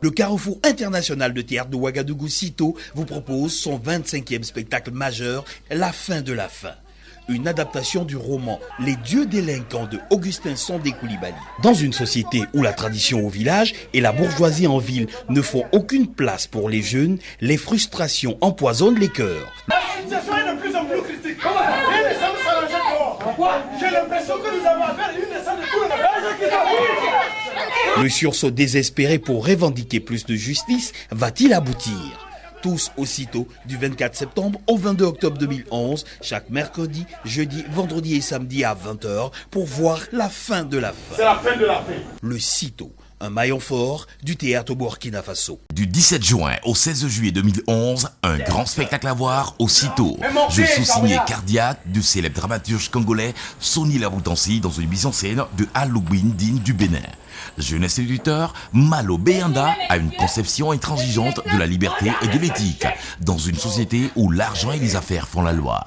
Le Carrefour international de théâtre de Ouagadougou Cito vous propose son 25e spectacle majeur, La fin de la fin. Une adaptation du roman Les dieux délinquants de Augustin Sandé Koulibaly. Dans une société où la tradition au village et la bourgeoisie en ville ne font aucune place pour les jeunes, les frustrations empoisonnent les cœurs. La situation est de plus en plus critique. Il ne semble s'arranger dehors. J'ai l'impression que nous avons affaire à une descente de tout le sursaut désespéré pour revendiquer plus de justice va-t-il aboutir? Tous aussitôt du 24 septembre au 22 octobre 2011, chaque mercredi, jeudi, vendredi et samedi à 20h pour voir la fin de la fin. C'est la fin de la paix. Le CITO, un maillon fort du théâtre Burkina Faso. Du 17 juin au 16 juillet 2011, un grand spectacle à voir au CITO. Je sous-signé Cardiaque du célèbre dramaturge congolais Sonny Laboutansi dans une mise en scène de Halloween digne du Bénin. Jeunesse éditeur, Malo Béanda a une conception intransigeante de la liberté et de l'éthique dans une société où l'argent et les affaires font la loi.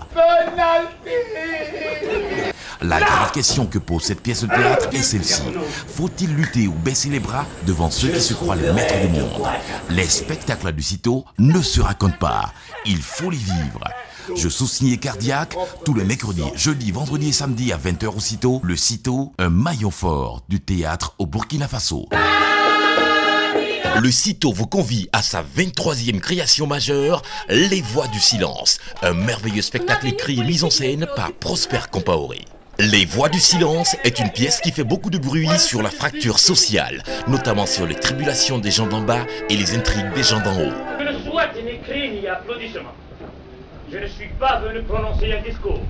La grave question que pose cette pièce de théâtre est celle-ci. Faut-il lutter ou baisser les bras devant ceux qui se croient les maîtres du monde? Les spectacles du CITO ne se racontent pas. Il faut les vivre. Je sous-signé cardiaque tous les mercredis, jeudi, vendredi et samedi à 20h au CITO. Le CITO, un maillon fort du théâtre au Burkina Faso. Le CITO vous convie à sa 23e création majeure, Les Voix du Silence, un merveilleux spectacle écrit et mis en scène par Prosper Compaoré. Les Voix du Silence est une pièce qui fait beaucoup de bruit sur la fracture sociale, notamment sur les tribulations des gens d'en bas et les intrigues des gens d'en haut. Je ne souhaite ni ni. Je ne suis pas venu prononcer un discours.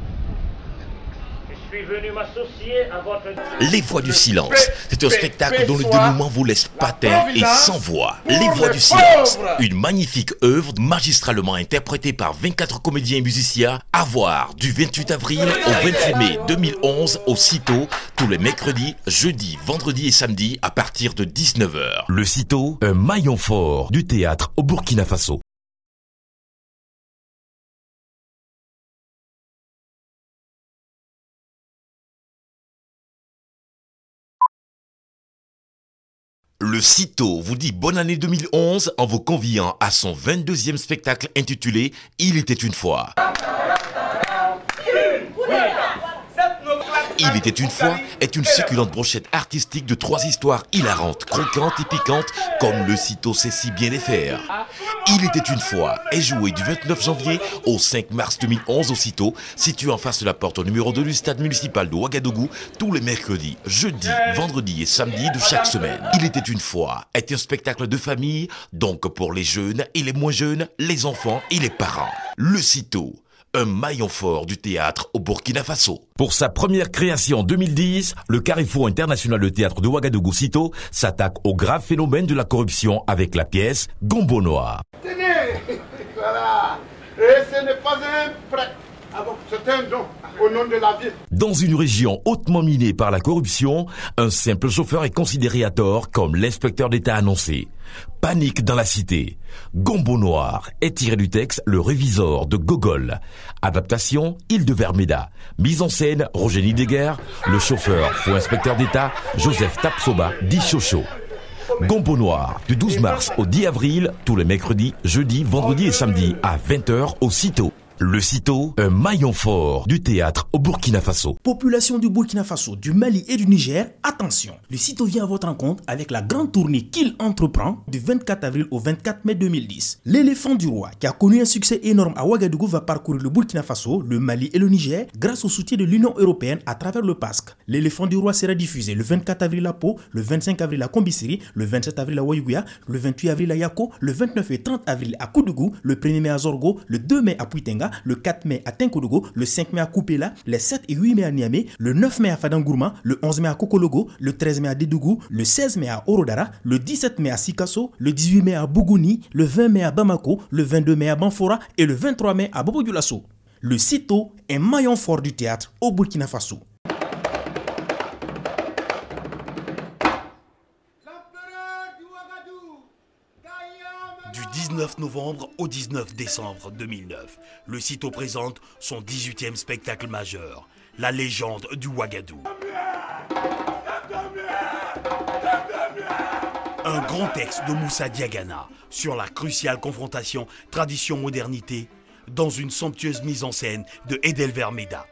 Suis venu m'associer à votre... Les Voix du Silence, c'est un spectacle dont le dénouement vous laisse patin et sans voix. Les Voix du Silence, une magnifique œuvre magistralement interprétée par 24 comédiens et musiciens à voir du 28 avril au 28 mai 2011 au CITO, tous les mercredis, jeudis, vendredis et samedis à partir de 19h. Le CITO, un maillon fort du théâtre au Burkina Faso. Le CITO vous dit bonne année 2011 en vous conviant à son 22e spectacle intitulé Il était une fois. Il était une fois est une succulente brochette artistique de trois histoires hilarantes, croquantes et piquantes, comme le CITO sait si bien les faire. Il était une fois est joué du 29 janvier au 5 mars 2011 au CITO, situé en face de la porte au numéro 2 du stade municipal de Ouagadougou, tous les mercredis, jeudis, vendredis et samedis de chaque semaine. Il était une fois est un spectacle de famille, donc pour les jeunes et les moins jeunes, les enfants et les parents. Le CITO un maillon fort du théâtre au Burkina Faso. Pour sa première création en 2010, le Carrefour international de théâtre de Ouagadougou Cito s'attaque au grave phénomène de la corruption avec la pièce Gombo Noir. Tenez, voilà. Et ce n'est pas un prêt. Ah. Dans une région hautement minée par la corruption, un simple chauffeur est considéré à tort comme l'inspecteur d'État annoncé. Panique dans la cité. Gombo Noir est tiré du texte Le Révisor de Gogol. Adaptation Île de Vermeda. Mise en scène Roger Nideguer. Le chauffeur faux inspecteur d'État Joseph Tapsoba dit Chocho. Gombo Noir du 12 mars au 10 avril, tous les mercredis, jeudis, vendredis et samedis à 20h au CITO. Le CITO, un maillon fort du théâtre au Burkina Faso. Population du Burkina Faso, du Mali et du Niger, attention. Le CITO vient à votre rencontre avec la grande tournée qu'il entreprend du 24 avril au 24 mai 2010. L'éléphant du roi, qui a connu un succès énorme à Ouagadougou, va parcourir le Burkina Faso, le Mali et le Niger grâce au soutien de l'Union européenne à travers le PASC. L'éléphant du roi sera diffusé le 24 avril à Pau, le 25 avril à Kombisiri, le 27 avril à Wayouya, le 28 avril à Yako, le 29 et 30 avril à Koudougou, le 1er mai à Zorgo, le 2 mai à Puitenga, le 4 mai à Tenkodogo, le 5 mai à Koupela, le 7 et 8 mai à Niamey, le 9 mai à Fadangourma, le 11 mai à Kokologo, le 13 mai à Dédougou, le 16 mai à Orodara, le 17 mai à Sikasso, le 18 mai à Bougouni, le 20 mai à Bamako, le 22 mai à Banfora et le 23 mai à Bobo Dioulasso. Le CITO est maillon fort du théâtre au Burkina Faso. 19 novembre au 19 décembre 2009, le CITO présente son 18e spectacle majeur, La légende du Ouagadou. Un grand texte de Moussa Diagana sur la cruciale confrontation tradition-modernité dans une somptueuse mise en scène de Edel Vermeda.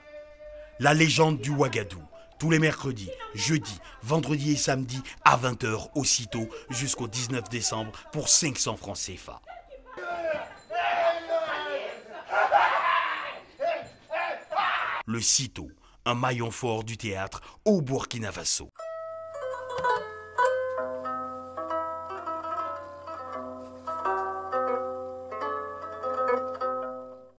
La légende du Ouagadou, tous les mercredis, jeudis, vendredis et samedis à 20h aussitôt jusqu'au 19 décembre pour 500 francs CFA. Le CITO, un maillon fort du théâtre au Burkina Faso.